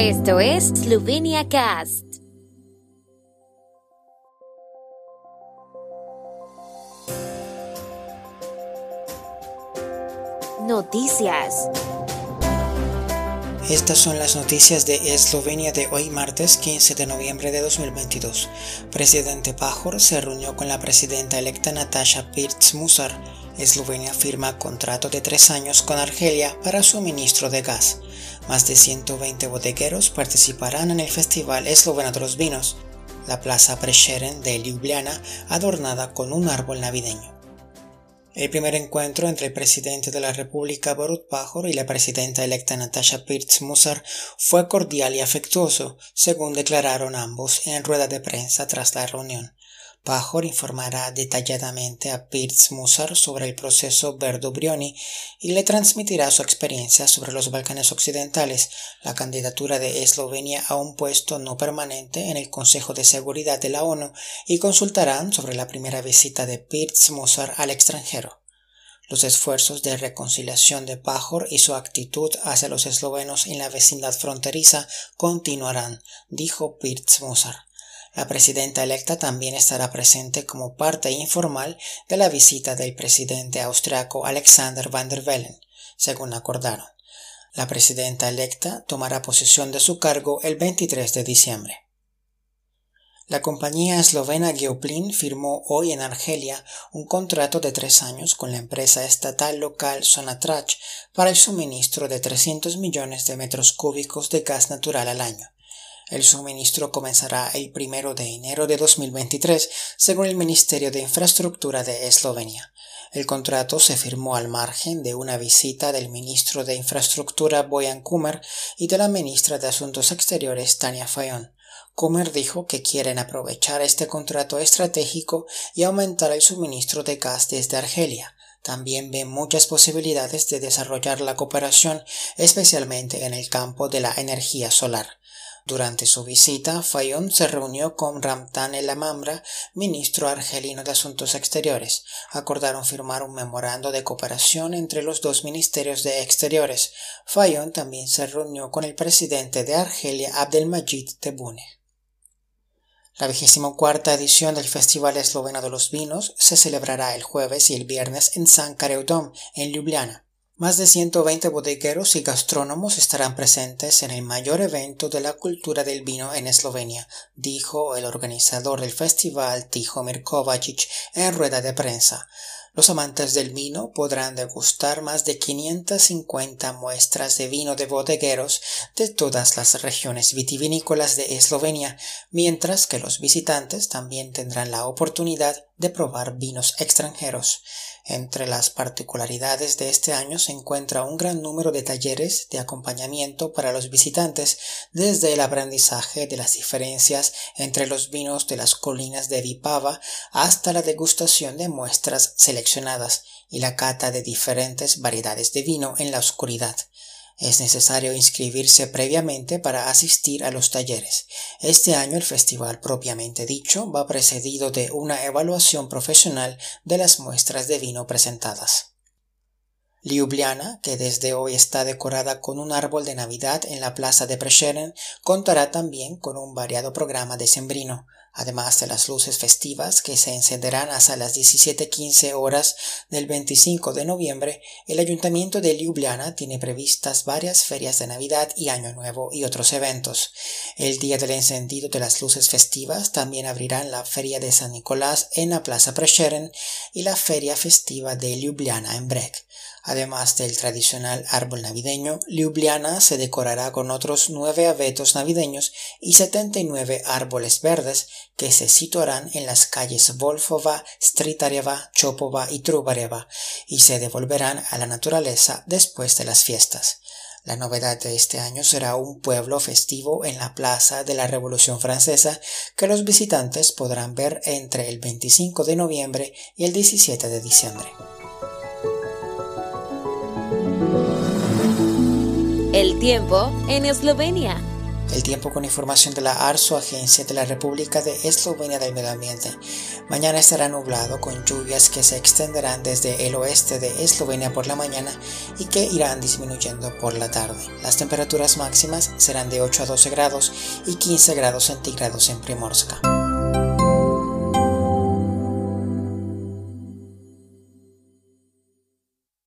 Esto es Slovenia Cast. Noticias. Estas son las noticias de Eslovenia de hoy martes 15 de noviembre de 2022. Presidente Pajor se reunió con la presidenta electa Natasha Pirc-Musar. Eslovenia firma contrato de tres años con Argelia para suministro de gas. Más de 120 bodegueros participarán en el Festival Esloveno de los Vinos, la Plaza Prešeren de Ljubljana adornada con un árbol navideño. El primer encuentro entre el presidente de la República Borut Pajor y la presidenta electa Natasha Pirc-Musar fue cordial y afectuoso, según declararon ambos en rueda de prensa tras la reunión. Pajor informará detalladamente a Pirc-Musar sobre el proceso Verdo-Brioni y le transmitirá su experiencia sobre los Balcanes Occidentales, la candidatura de Eslovenia a un puesto no permanente en el Consejo de Seguridad de la ONU y consultarán sobre la primera visita de Pirc-Musar al extranjero. Los esfuerzos de reconciliación de Pajor y su actitud hacia los eslovenos en la vecindad fronteriza continuarán, dijo Pirc-Musar. La presidenta electa también estará presente como parte informal de la visita del presidente austriaco Alexander van der Bellen, según acordaron. La presidenta electa tomará posesión de su cargo el 23 de diciembre. La compañía eslovena Geoplin firmó hoy en Argelia un contrato de tres años con la empresa estatal local Sonatrach para el suministro de 300 millones de metros cúbicos de gas natural al año. El suministro comenzará el primero de enero de 2023, según el Ministerio de Infraestructura de Eslovenia. El contrato se firmó al margen de una visita del ministro de Infraestructura Boyan Kumer y de la ministra de Asuntos Exteriores Tania Fayon. Kumer dijo que quieren aprovechar este contrato estratégico y aumentar el suministro de gas desde Argelia. También ven muchas posibilidades de desarrollar la cooperación, especialmente en el campo de la energía solar. Durante su visita, Fayón se reunió con Ramtan El Amambra, ministro argelino de Asuntos Exteriores. Acordaron firmar un memorando de cooperación entre los dos ministerios de Exteriores. Fayón también se reunió con el presidente de Argelia, Abdelmajid Tebboune. La vigésimo cuarta edición del Festival Esloveno de los Vinos se celebrará el jueves y el viernes en San Careudom, en Ljubljana. Más de 120 bodegueros y gastrónomos estarán presentes en el mayor evento de la cultura del vino en Eslovenia, dijo el organizador del festival Tihomir Kovacic en rueda de prensa. Los amantes del vino podrán degustar más de 550 muestras de vino de bodegueros de todas las regiones vitivinícolas de Eslovenia, mientras que los visitantes también tendrán la oportunidad de probar vinos extranjeros. Entre las particularidades de este año se encuentra un gran número de talleres de acompañamiento para los visitantes, desde el aprendizaje de las diferencias entre los vinos de las colinas de Vipava hasta la degustación de muestras seleccionadas y la cata de diferentes variedades de vino en la oscuridad. Es necesario inscribirse previamente para asistir a los talleres. Este año el festival propiamente dicho va precedido de una evaluación profesional de las muestras de vino presentadas. Ljubljana, que desde hoy está decorada con un árbol de Navidad en la plaza de Prešeren, contará también con un variado programa de sembrino además de las luces festivas que se encenderán hasta las 17.15 horas del 25 de noviembre, el Ayuntamiento de Ljubljana tiene previstas varias ferias de Navidad y Año Nuevo y otros eventos. El día del encendido de las luces festivas también abrirán la Feria de San Nicolás en la Plaza Prešeren y la Feria Festiva de Ljubljana en Breg. Además del tradicional árbol navideño, Ljubljana se decorará con otros nueve abetos navideños y 79 árboles verdes que se situarán en las calles Volfova, Stritareva, Chopova y Trubareva y se devolverán a la naturaleza después de las fiestas. La novedad de este año será un pueblo festivo en la Plaza de la Revolución Francesa que los visitantes podrán ver entre el 25 de noviembre y el 17 de diciembre. El tiempo en Eslovenia. El tiempo con información de la ARSO, Agencia de la República de Eslovenia del Medio Ambiente. Mañana estará nublado con lluvias que se extenderán desde el oeste de Eslovenia por la mañana y que irán disminuyendo por la tarde. Las temperaturas máximas serán de 8 a 12 grados y 15 grados centígrados en Primorska.